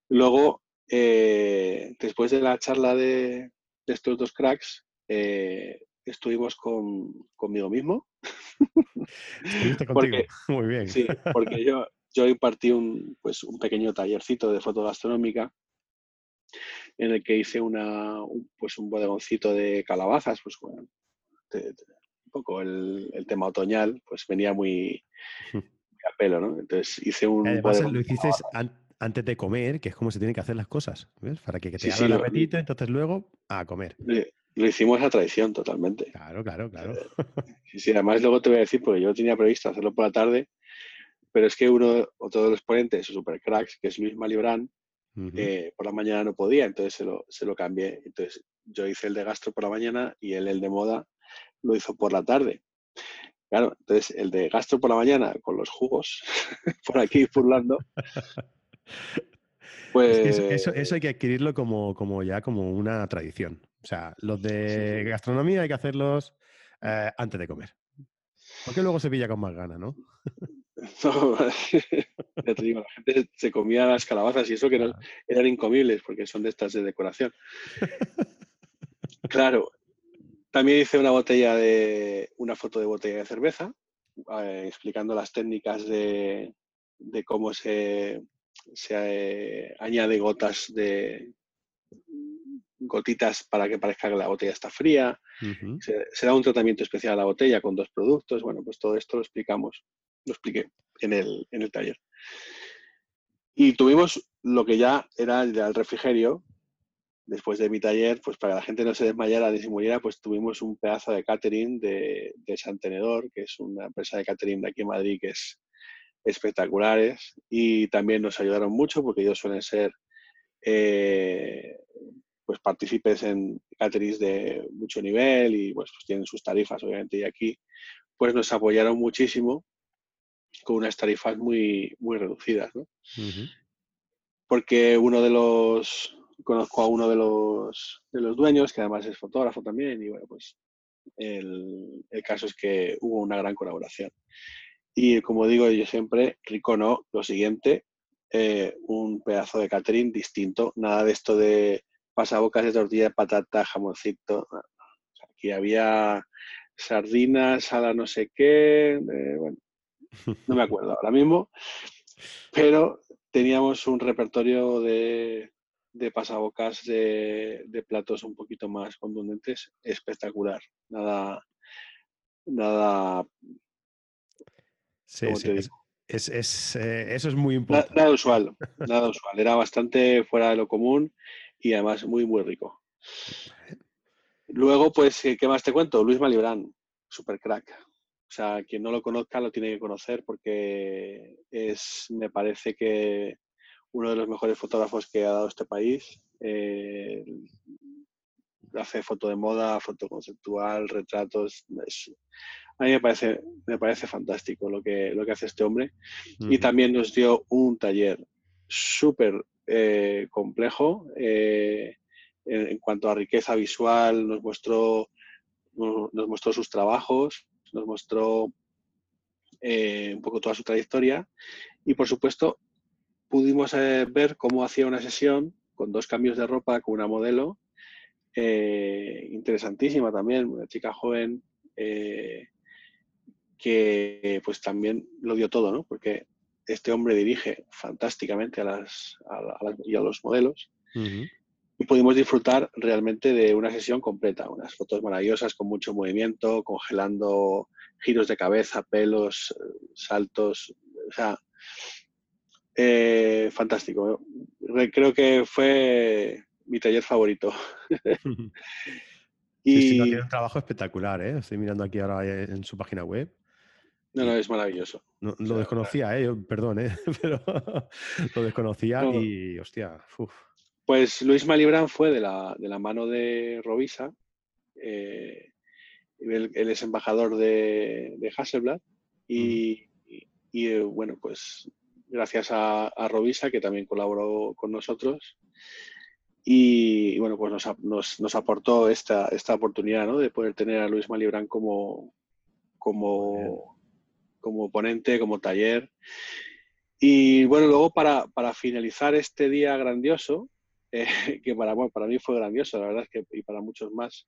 Luego, eh, después de la charla de, estos dos cracks, eh, estuvimos con, conmigo mismo. *laughs* porque, Muy bien. Sí, porque *laughs* yo, yo impartí un, pues, un pequeño tallercito de foto gastronómica en el que hice una, un, pues un bodegoncito de calabazas, pues bueno, un poco el, tema otoñal, pues venía *laughs* muy, a pelo, ¿no? Entonces hice un... Además lo hiciste antes de comer, que es como se tienen que hacer las cosas, ¿ves? Para que, te haga el apetito, entonces luego a comer. Lo hicimos a traición totalmente. Claro, claro, claro. Eh, sí, además luego te voy a decir, porque yo tenía previsto hacerlo por la tarde, pero es que uno, otro de los ponentes, super cracks, que es Luis Malibrán, eh, por la mañana no podía, entonces se lo, se lo cambié. Entonces yo hice el de gastro por la mañana y él el de moda lo hizo por la tarde. Claro, entonces el de gastro por la mañana con los jugos *laughs* por aquí furlando. *laughs* *laughs* Pues... eso, hay que adquirirlo como, como, ya como una tradición. O sea, los de gastronomía hay que hacerlos eh, antes de comer. Porque luego se pilla con más ganas, ¿no? *laughs* *laughs* ya te digo, la gente se comía las calabazas y eso que no, eran incomibles porque son de estas de decoración. Claro, también hice una botella de una foto de botella de cerveza, eh, explicando las técnicas de, cómo se, se eh, añade gotas de gotitas para que parezca que la botella está fría. se, da un tratamiento especial a la botella con dos productos. Bueno, pues todo esto lo explicamos, lo expliqué en el, en el taller. Y tuvimos lo que ya era el refrigerio, después de mi taller, pues para que la gente no se desmayara ni se muriera, pues tuvimos un pedazo de catering de, de Santenedor, que es una empresa de catering de aquí en Madrid que es espectaculares y también nos ayudaron mucho porque ellos suelen ser eh, pues partícipes en caterings de mucho nivel y pues, pues, tienen sus tarifas obviamente y aquí pues nos apoyaron muchísimo con unas tarifas muy muy reducidas ¿no? porque uno de los conozco a uno de los, de los dueños, que además es fotógrafo también, y bueno, pues el, caso es que hubo una gran colaboración. Y como digo yo siempre, Ricono, lo siguiente, eh, un pedazo de catering distinto, nada de esto de pasabocas de tortilla de patata, jamoncito. Aquí había sardinas a la no sé qué, eh, bueno, no me acuerdo ahora mismo, pero teníamos un repertorio de, de pasabocas de, platos un poquito más contundentes, espectacular. Nada, nada. Sí, sí. Es, eh, eso es muy importante. Nada, usual, nada usual. Era bastante fuera de lo común y además muy, muy rico. Luego, pues, ¿qué más te cuento? Luis Malibrán, super crack. O sea, quien no lo conozca lo tiene que conocer porque es, me parece que uno de los mejores fotógrafos que ha dado este país. Eh, hace foto de moda, foto conceptual, retratos. A mí me parece, me parece fantástico lo que, lo que hace este hombre. Y también nos dio un taller súper eh, complejo eh, en, cuanto a riqueza visual, nos mostró, nos mostró sus trabajos, nos mostró eh, un poco toda su trayectoria y por supuesto pudimos ver cómo hacía una sesión con dos cambios de ropa con una modelo interesantísima también, una chica joven que pues también lo dio todo, ¿no? Porque este hombre dirige fantásticamente a las, y a los modelos. Y pudimos disfrutar realmente de una sesión completa, unas fotos maravillosas con mucho movimiento, congelando giros de cabeza, pelos, saltos, o sea, eh, fantástico. Creo que fue mi taller favorito. *laughs* *laughs* y sí, tiene un trabajo espectacular, ¿eh? Estoy mirando aquí ahora en su página web. No, no, es maravilloso. lo desconocía, ¿eh? perdón, ¿eh? *laughs* pero lo desconocía y, hostia, Pues Luis Malibran fue de la, de la mano de Robisa. Eh, él, es embajador de, de Hasselblad y, y, bueno, pues gracias a, a, Robisa, que también colaboró con nosotros. Y, bueno, pues nos, nos, nos, aportó esta, esta oportunidad ¿no? de poder tener a Luis Malibran como, como como ponente, como taller. Y bueno, luego para, finalizar este día grandioso, *laughs* eh, que para, para mí fue grandioso, la verdad que y para muchos más,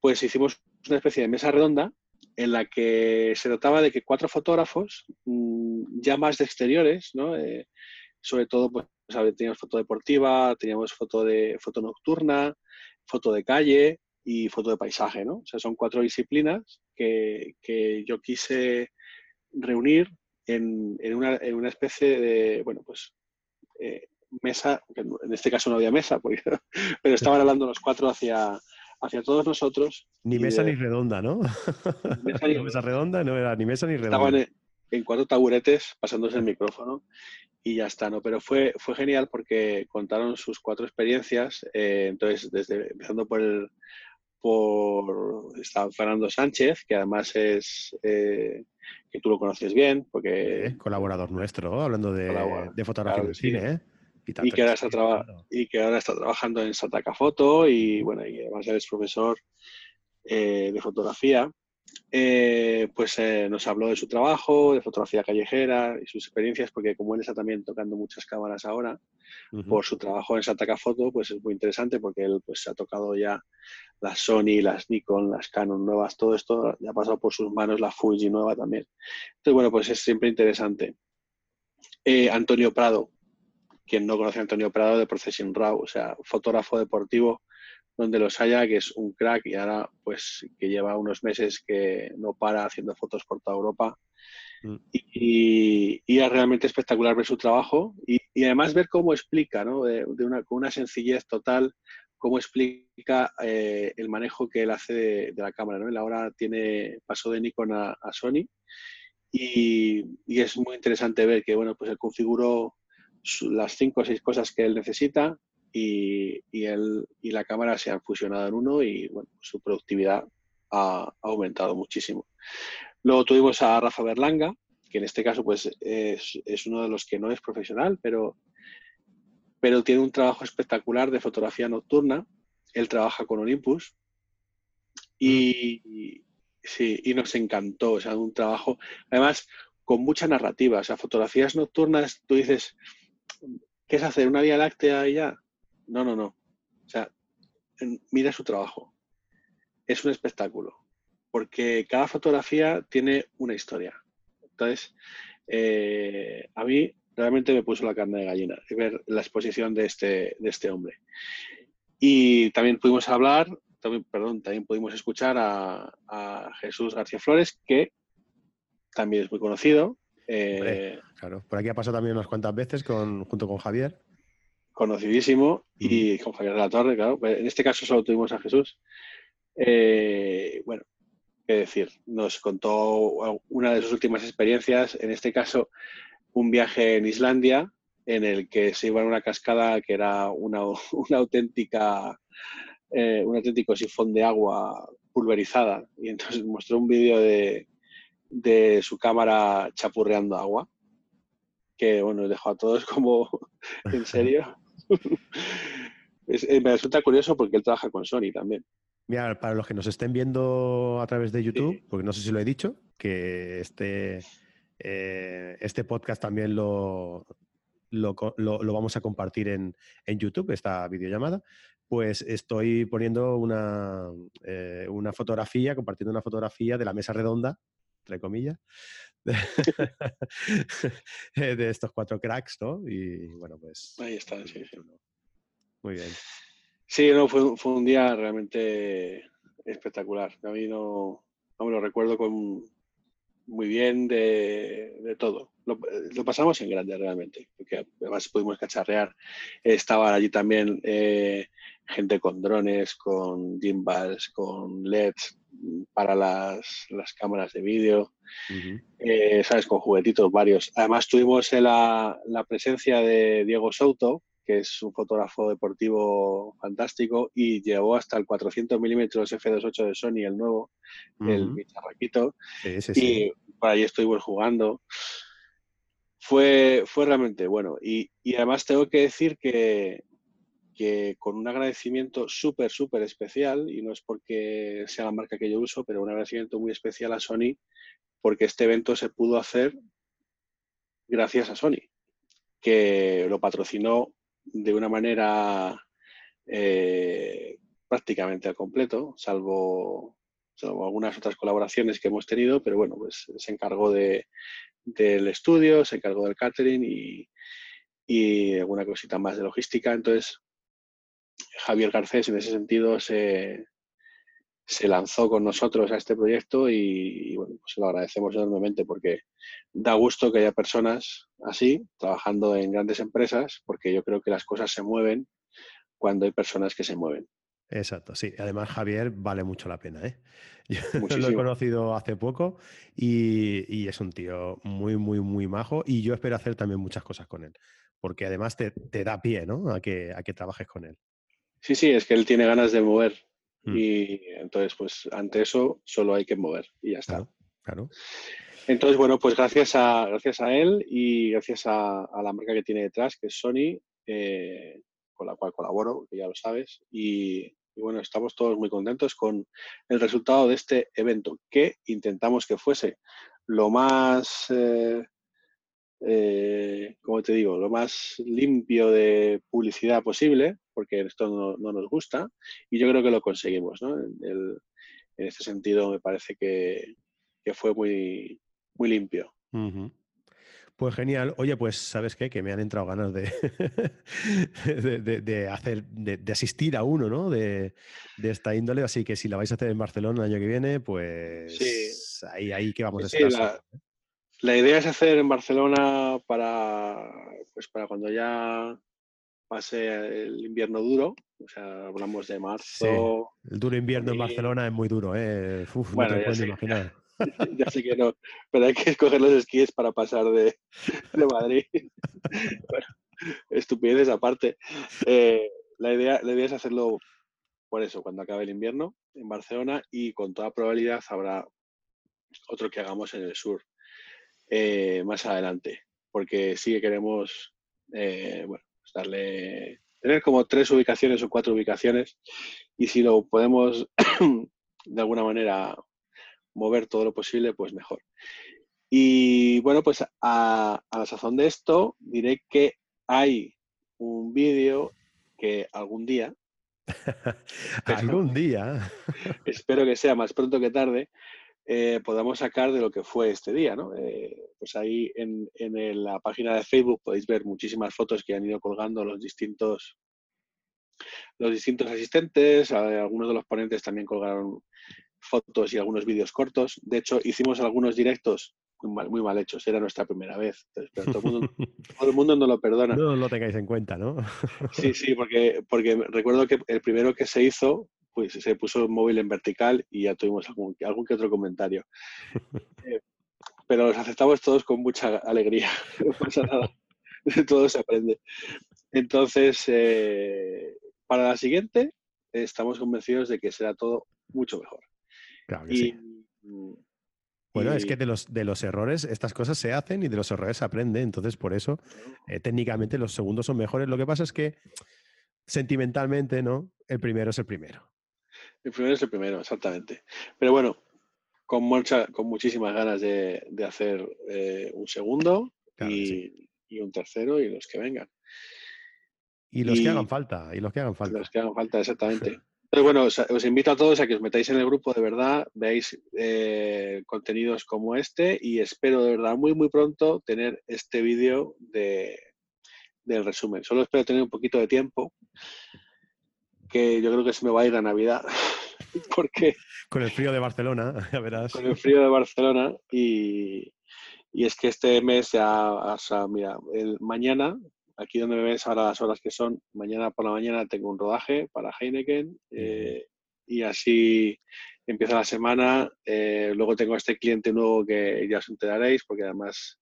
pues hicimos una especie de mesa redonda en la que se trataba de que cuatro fotógrafos, mm, ya más de exteriores, ¿no? Eh, sobre todo, pues, teníamos foto deportiva, teníamos foto de foto nocturna, foto de calle y foto de paisaje, ¿no? O sea, son cuatro disciplinas que, que yo quise reunir en, una, en, una, especie de, bueno, pues eh, mesa, en este caso no había mesa, *laughs* pero estaban hablando los cuatro hacia, hacia todos nosotros. Ni mesa ni redonda, ¿no? Mesa *laughs* ni mesa redonda no era ni mesa ni redonda. Estaban en, cuatro taburetes pasándose el micrófono y ya está, ¿no? Pero fue, fue genial porque contaron sus cuatro experiencias, eh, entonces, desde empezando por el, por Fernando Sánchez, que además es eh, que tú lo conoces bien, porque colaborador nuestro, hablando de, fotografía de cine, ¿eh? Y, que ahora está y que ahora está trabajando en Sataka Foto y bueno, y además es profesor eh, de fotografía. Eh, pues eh, nos habló de su trabajo, de fotografía callejera y sus experiencias, porque como él está también tocando muchas cámaras ahora, por su trabajo en Sataka Foto, pues es muy interesante porque él pues ha tocado ya las Sony, las Nikon, las Canon nuevas, todo esto ya ha pasado por sus manos, la Fuji nueva también. Entonces, bueno, pues es siempre interesante. Eh, Antonio Prado, quien no conoce a Antonio Prado de Processing Raw, o sea, fotógrafo deportivo donde los haya, que es un crack y ahora pues que lleva unos meses que no para haciendo fotos por toda Europa. Mm. Y, y, es realmente espectacular ver su trabajo y, y además ver cómo explica, ¿no? de, una, con una sencillez total, cómo explica eh, el manejo que él hace de, la cámara. ¿no? Él ahora tiene paso de Nikon a, a Sony y, y, es muy interesante ver que bueno, pues él configuró las cinco o seis cosas que él necesita, y, y, y la cámara se han fusionado en uno y bueno, su productividad ha, aumentado muchísimo. Luego tuvimos a Rafa Berlanga, que en este caso pues es, es, uno de los que no es profesional, pero, pero tiene un trabajo espectacular de fotografía nocturna. Él trabaja con Olympus y, sí, y nos encantó, o sea, un trabajo, además, con mucha narrativa, o sea, fotografías nocturnas, tú dices, ¿qué es hacer? ¿Una vía láctea y ya? No, no, no. O sea, mira su trabajo. Es un espectáculo. Porque cada fotografía tiene una historia. Entonces, eh, a mí realmente me puso la carne de gallina ver la exposición de este, de este hombre. Y también pudimos hablar, también, perdón, también pudimos escuchar a, Jesús García Flores, que también es muy conocido. Eh, claro, por aquí ha pasado también unas cuantas veces con, junto con Javier conocidísimo, y con Javier de la Torre, claro. En este caso solo tuvimos a Jesús. Eh, bueno, qué decir, nos contó una de sus últimas experiencias, en este caso un viaje en Islandia, en el que se iba a una cascada que era una, *laughs* una auténtica eh, un auténtico sifón de agua pulverizada y entonces mostró un vídeo de, de su cámara chapurreando agua que bueno, dejó a todos como *laughs* en serio. *laughs* Eh, me resulta curioso porque él trabaja con Sony también. Mira, para los que nos estén viendo a través de YouTube, porque no sé si lo he dicho, que este, eh, este podcast también lo, lo, vamos a compartir en, en, YouTube, esta videollamada, pues estoy poniendo una, eh, una fotografía, compartiendo una fotografía de la mesa redonda, entre comillas, *laughs* de, estos cuatro cracks, ¿no? Y bueno, pues... Ahí está, sí, sí. Muy bien. Sí, no, fue, fue un día realmente espectacular. A mí no, no me lo recuerdo con muy bien de, todo. Lo, pasamos en grande realmente, porque además pudimos cacharrear. Estaban allí también eh, gente con drones, con gimbals, con LEDs para las, cámaras de vídeo, eh, ¿sabes? Con juguetitos varios. Además tuvimos la, la presencia de Diego Souto, que es un fotógrafo deportivo fantástico y llevó hasta el 400 milímetros F28 de Sony, el nuevo, el bicharraquito. y por ahí estuvimos jugando. Fue, fue realmente bueno. Y, además tengo que decir que, con un agradecimiento súper, súper especial, y no es porque sea la marca que yo uso, pero un agradecimiento muy especial a Sony, porque este evento se pudo hacer gracias a Sony, que lo patrocinó de una manera eh, prácticamente al completo, salvo, algunas otras colaboraciones que hemos tenido, pero bueno, pues se encargó de, del estudio, se encargó del catering y, y alguna cosita más de logística. Entonces, Javier Garcés en ese sentido se, se lanzó con nosotros a este proyecto y, bueno, pues lo agradecemos enormemente porque da gusto que haya personas así trabajando en grandes empresas porque yo creo que las cosas se mueven cuando hay personas que se mueven. Exacto, sí. Además, Javier vale mucho la pena. ¿eh? *laughs* Yo lo he conocido hace poco y, es un tío muy, muy, muy majo y yo espero hacer también muchas cosas con él, porque además te, da pie ¿no? a, que, a que trabajes con él. Sí, sí, es que él tiene ganas de mover Mm. Y entonces, pues ante eso solo hay que mover y ya está. Claro. Entonces, bueno, pues gracias a, gracias a él y gracias a, la marca que tiene detrás, que es Sony, eh, con la cual colaboro, que ya lo sabes, y, bueno, estamos todos muy contentos con el resultado de este evento, que intentamos que fuese lo más eh, eh, como te digo, lo más limpio de publicidad posible, porque esto no, nos gusta, y yo creo que lo conseguimos. ¿no? en este sentido, me parece que, fue muy, muy limpio. Pues genial. Oye, pues sabes qué, que me han entrado ganas de, *laughs* de, hacer, de, asistir a uno, ¿no? De, esta índole. Así que si la vais a hacer en Barcelona el año que viene, pues ahí, ahí que vamos a estar. La idea es hacer en Barcelona para, pues para cuando ya pase el invierno duro, o sea, hablamos de marzo. El duro invierno en Barcelona es muy duro, ¿eh? Uf, bueno, no te ya imaginar. *laughs* ya sé que no, pero hay que escoger los esquíes para pasar de, Madrid. *laughs* bueno, estupideces aparte. Eh, la, idea, la idea es hacerlo por eso, cuando acabe el invierno en Barcelona y con toda probabilidad habrá otro que hagamos en el sur. Eh, más adelante, porque sí que queremos eh, bueno, darle, tener como tres ubicaciones o cuatro ubicaciones y si lo podemos *clears throat* de alguna manera mover todo lo posible, pues mejor. Y bueno, pues a, la sazón de esto diré que hay un vídeo que algún día *laughs* algún *laughs* día. espero que sea más pronto que tarde, eh, podamos sacar de lo que fue este día. ¿no? Eh, pues ahí en, la página de Facebook podéis ver muchísimas fotos que han ido colgando los distintos, los distintos asistentes. Algunos de los ponentes también colgaron fotos y algunos vídeos cortos. De hecho, hicimos algunos directos muy mal, hechos. Era nuestra primera vez. todo, el mundo, *laughs* todo, el mundo, no lo perdona. No lo tengáis en cuenta, ¿no? sí, sí, porque, porque recuerdo que el primero que se hizo pues se puso el móvil en vertical y ya tuvimos algún, algún que otro comentario. *laughs* Eh, pero los aceptamos todos con mucha alegría, *laughs* no pasa nada, *laughs* todo se aprende. Entonces, eh, para la siguiente, estamos convencidos de que será todo mucho mejor. Claro que sí. Bueno, es que de los, de los errores estas cosas se hacen y de los errores se aprende. Entonces, por eso, eh, técnicamente los segundos son mejores. Lo que pasa es que sentimentalmente, ¿no? El primero es el primero. El primero es el primero, exactamente. Pero bueno, con, mucha, con muchísimas ganas de, hacer eh, un segundo y, un tercero y los que vengan. Y los que hagan falta, y los que hagan falta. Los que hagan falta, exactamente. *laughs* Entonces, bueno, os, invito a todos a que os metáis en el grupo de verdad, veáis eh, contenidos como este y espero de verdad muy, muy pronto tener este vídeo de, del resumen. Solo espero tener un poquito de tiempo, que yo creo que se me va a ir a Navidad. *laughs* porque Con el frío de Barcelona, *laughs* ya verás. Con el frío de Barcelona y, es que este mes ya, o sea, mira, el mañana aquí donde me ves ahora las horas que son, mañana por la mañana tengo un rodaje para Heineken eh, y así empieza la semana. Eh, luego tengo este cliente nuevo que ya os enteraréis porque además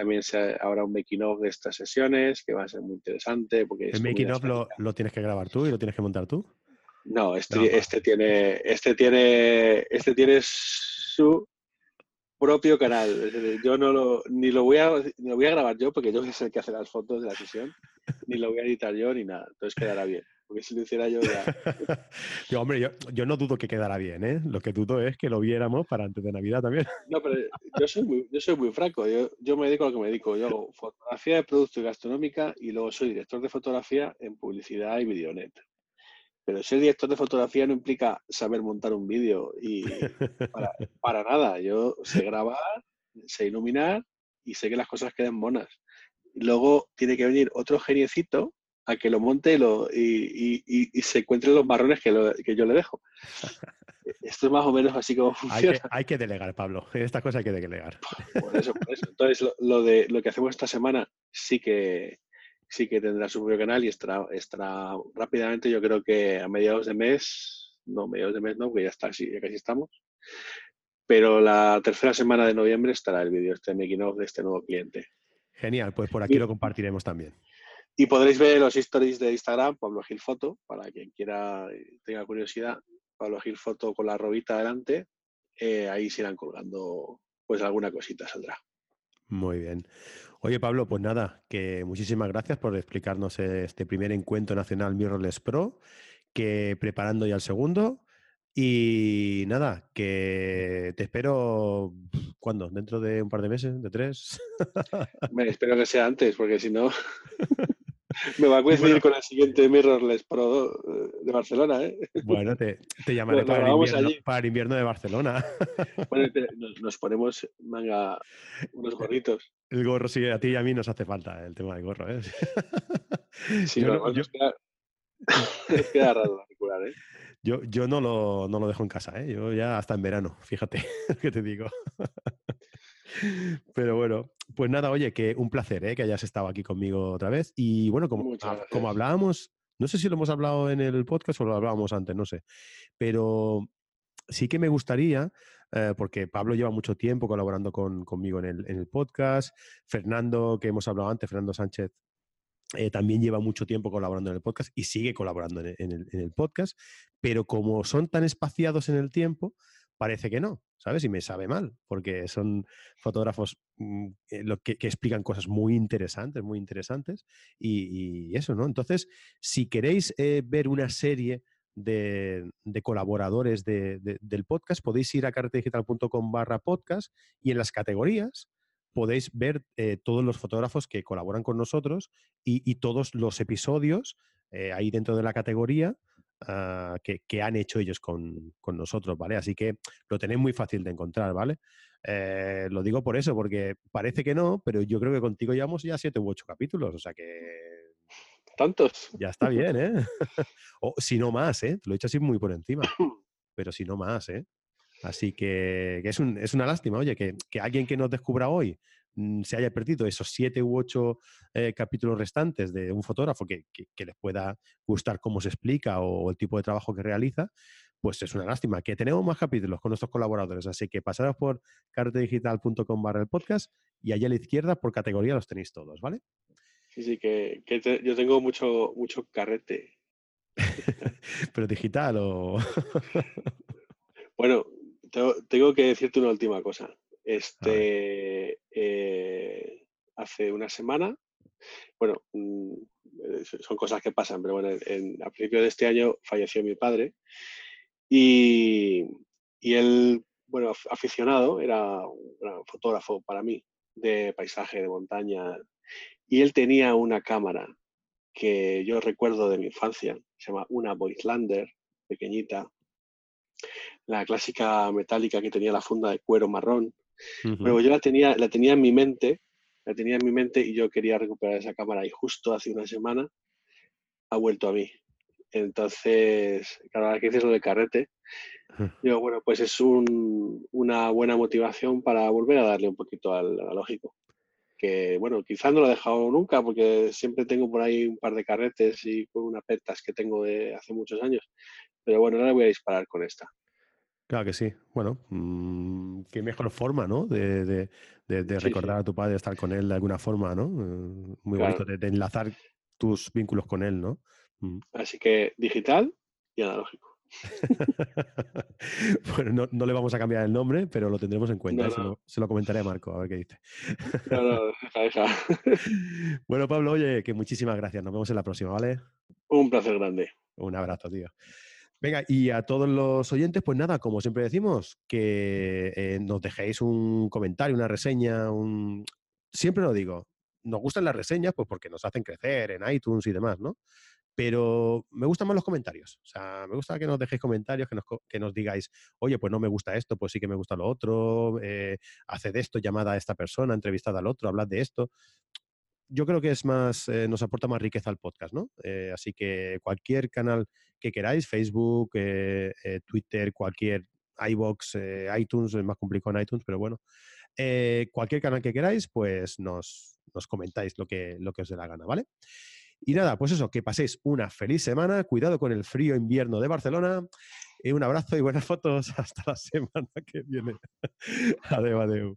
también se, habrá un making of de estas sesiones que va a ser muy interesante. Porque ¿El making of lo, lo, tienes que grabar tú y lo tienes que montar tú? No, este, este tiene, este tiene, este tiene su propio canal. Yo no lo, ni lo voy a, lo voy a grabar yo porque yo soy el que hace las fotos de la sesión, ni lo voy a editar yo ni nada. Entonces quedará bien. Porque si lo hiciera yo ya. *laughs* yo, hombre, yo, yo, no dudo que quedara bien, ¿eh? Lo que dudo es que lo viéramos para antes de Navidad también. *laughs* no, pero yo soy muy, yo soy muy franco. Yo, yo me dedico a lo que me dedico. Yo hago fotografía de producto y gastronómica y luego soy director de fotografía en publicidad y videonet. Pero ser director de fotografía no implica saber montar un vídeo y *laughs* para, nada. Yo sé grabar, sé iluminar y sé que las cosas queden monas. Luego tiene que venir otro geniecito a que lo monte y, lo, y, se encuentren los marrones que, yo le dejo. *laughs* Esto es más o menos así como funciona. Hay que, delegar, Pablo. *laughs* Estas cosas hay que delegar. Por eso, por eso. Entonces, lo, de, lo que hacemos esta semana sí que, sí que tendrá su propio canal y estará, estará rápidamente, yo creo que a mediados de mes, no, mediados de mes no, porque ya, está, ya casi estamos, pero la tercera semana de noviembre estará el vídeo este making of de este nuevo cliente. Genial, pues por aquí lo compartiremos también. Y podréis ver los stories de Instagram, Pablo Gil Foto, para quien quiera, tenga curiosidad, Pablo Gil Foto con la robita adelante, eh, ahí se irán colgando, pues alguna cosita saldrá. Muy bien. Oye, Pablo, pues nada, que muchísimas gracias por explicarnos este primer encuentro nacional Mirrorless Pro, que preparando ya el segundo. Y nada, que te espero, ¿cuándo? ¿Dentro de un par de meses? ¿De tres? *laughs* Me espero que sea antes, porque si no... *laughs* Me va a coincidir con el siguiente Mirrorless Pro eh, de Barcelona, ¿eh? Bueno, te, llamaré para, el invierno, para, el invierno, de Barcelona. Bueno, *laughs* nos, ponemos manga, unos gorritos. El gorro sí, a ti y a mí nos hace falta el tema del gorro, ¿eh? *laughs* Sí, yo, no, yo... Queda, queda *laughs* raro ¿eh? Yo, yo no, lo, no lo dejo en casa, ¿eh? Yo ya hasta en verano, fíjate que te digo. Pero bueno, pues nada, oye, que un placer ¿eh? que hayas estado aquí conmigo otra vez. Y bueno, como, como hablábamos, no sé si lo hemos hablado en el podcast o lo hablábamos antes, no sé. Pero sí que me gustaría, eh, porque Pablo lleva mucho tiempo colaborando conmigo en el, en el, podcast, Fernando, que hemos hablado antes, Fernando Sánchez. Eh, también lleva mucho tiempo colaborando en el podcast y sigue colaborando en el, en el podcast, pero como son tan espaciados en el tiempo, parece que no, ¿sabes? Y me sabe mal, porque son fotógrafos mm, lo que, explican cosas muy interesantes, muy interesantes, y, eso, ¿no? Entonces, si queréis eh, ver una serie de, colaboradores del podcast, podéis ir a carretedigital.com barra podcast y en las categorías podéis ver eh, todos los fotógrafos que colaboran con nosotros y, todos los episodios eh, ahí dentro de la categoría Ah, que, han hecho ellos con, nosotros, ¿vale? Así que lo tenéis muy fácil de encontrar, ¿vale? Eh, lo digo por eso, porque parece que no, pero yo creo que contigo llevamos ya siete u ocho capítulos, o sea que... ¿Tantos? Ya está bien, ¿eh? *laughs* o si no más, ¿eh? Te lo he hecho así muy por encima, pero si no más, ¿eh? Así que, es, una lástima, oye, que, que alguien que nos descubra hoy se haya perdido esos siete u ocho eh, capítulos restantes de un fotógrafo que, les pueda gustar cómo se explica o, el tipo de trabajo que realiza, pues es una lástima. Que tenemos más capítulos con nuestros colaboradores, así que pasaros por cartedigital.com barra el podcast y allá a la izquierda por categoría los tenéis todos, ¿vale? Sí, sí, que, yo tengo mucho, mucho carrete *laughs* ¿Pero digital o...? *laughs* bueno, tengo, que decirte una última cosa. Este, eh, hace una semana, bueno, mm, eh, son cosas que pasan, pero bueno, en, a principios de este año falleció mi padre y, y él, bueno, aficionado, era un fotógrafo para mí de paisaje, de montaña, y él tenía una cámara que yo recuerdo de mi infancia, se llama una Voigtlander, pequeñita, la clásica metálica que tenía la funda de cuero marrón. Pero yo la tenía, la tenía en mi mente, la tenía en mi mente y yo quería recuperar esa cámara y justo hace una semana ha vuelto a mí. Entonces, cada vez que dices lo de carrete, digo, bueno, pues es una buena motivación para volver a darle un poquito al analógico que bueno, quizás no lo he dejado nunca porque siempre tengo por ahí un par de carretes y unas petas que tengo de hace muchos años. Pero bueno, ahora voy a disparar con esta. Claro que sí. Bueno, mm, qué mejor forma, ¿no? De, recordar a tu padre, estar con él de alguna forma, ¿no? Eh, muy bonito, de, enlazar tus vínculos con él, ¿no? Mm. Así que digital y analógico. *laughs* bueno, no, le vamos a cambiar el nombre, pero lo tendremos en cuenta. Se, lo, comentaré a Marco, a ver qué dice. *laughs* *laughs* bueno, Pablo, oye, que muchísimas gracias. Nos vemos en la próxima, ¿vale? Un placer grande. Un abrazo, tío. Venga, y a todos los oyentes, pues nada, como siempre decimos, que eh, nos dejéis un comentario, una reseña, un... Siempre lo digo, nos gustan las reseñas, pues porque nos hacen crecer en iTunes y demás, ¿no? pero me gustan más los comentarios. O sea, me gusta que nos dejéis comentarios, que nos, que nos digáis, oye, pues no me gusta esto, pues sí que me gusta lo otro, eh, haced esto, llamada a esta persona, entrevistada al otro, hablad de esto. Yo creo que es más, eh, nos aporta más riqueza al podcast, ¿no? Eh, así que cualquier canal que queráis, Facebook, eh, Twitter, cualquier iBox, iTunes, es más complicado en iTunes, pero bueno, cualquier canal que queráis, pues nos, nos comentáis lo que, lo que os dé la gana, ¿vale? Y nada, pues eso, que paséis una feliz semana, cuidado con el frío invierno de Barcelona, y un abrazo y buenas fotos *laughs* hasta la semana que viene. *laughs* adeu, adeu.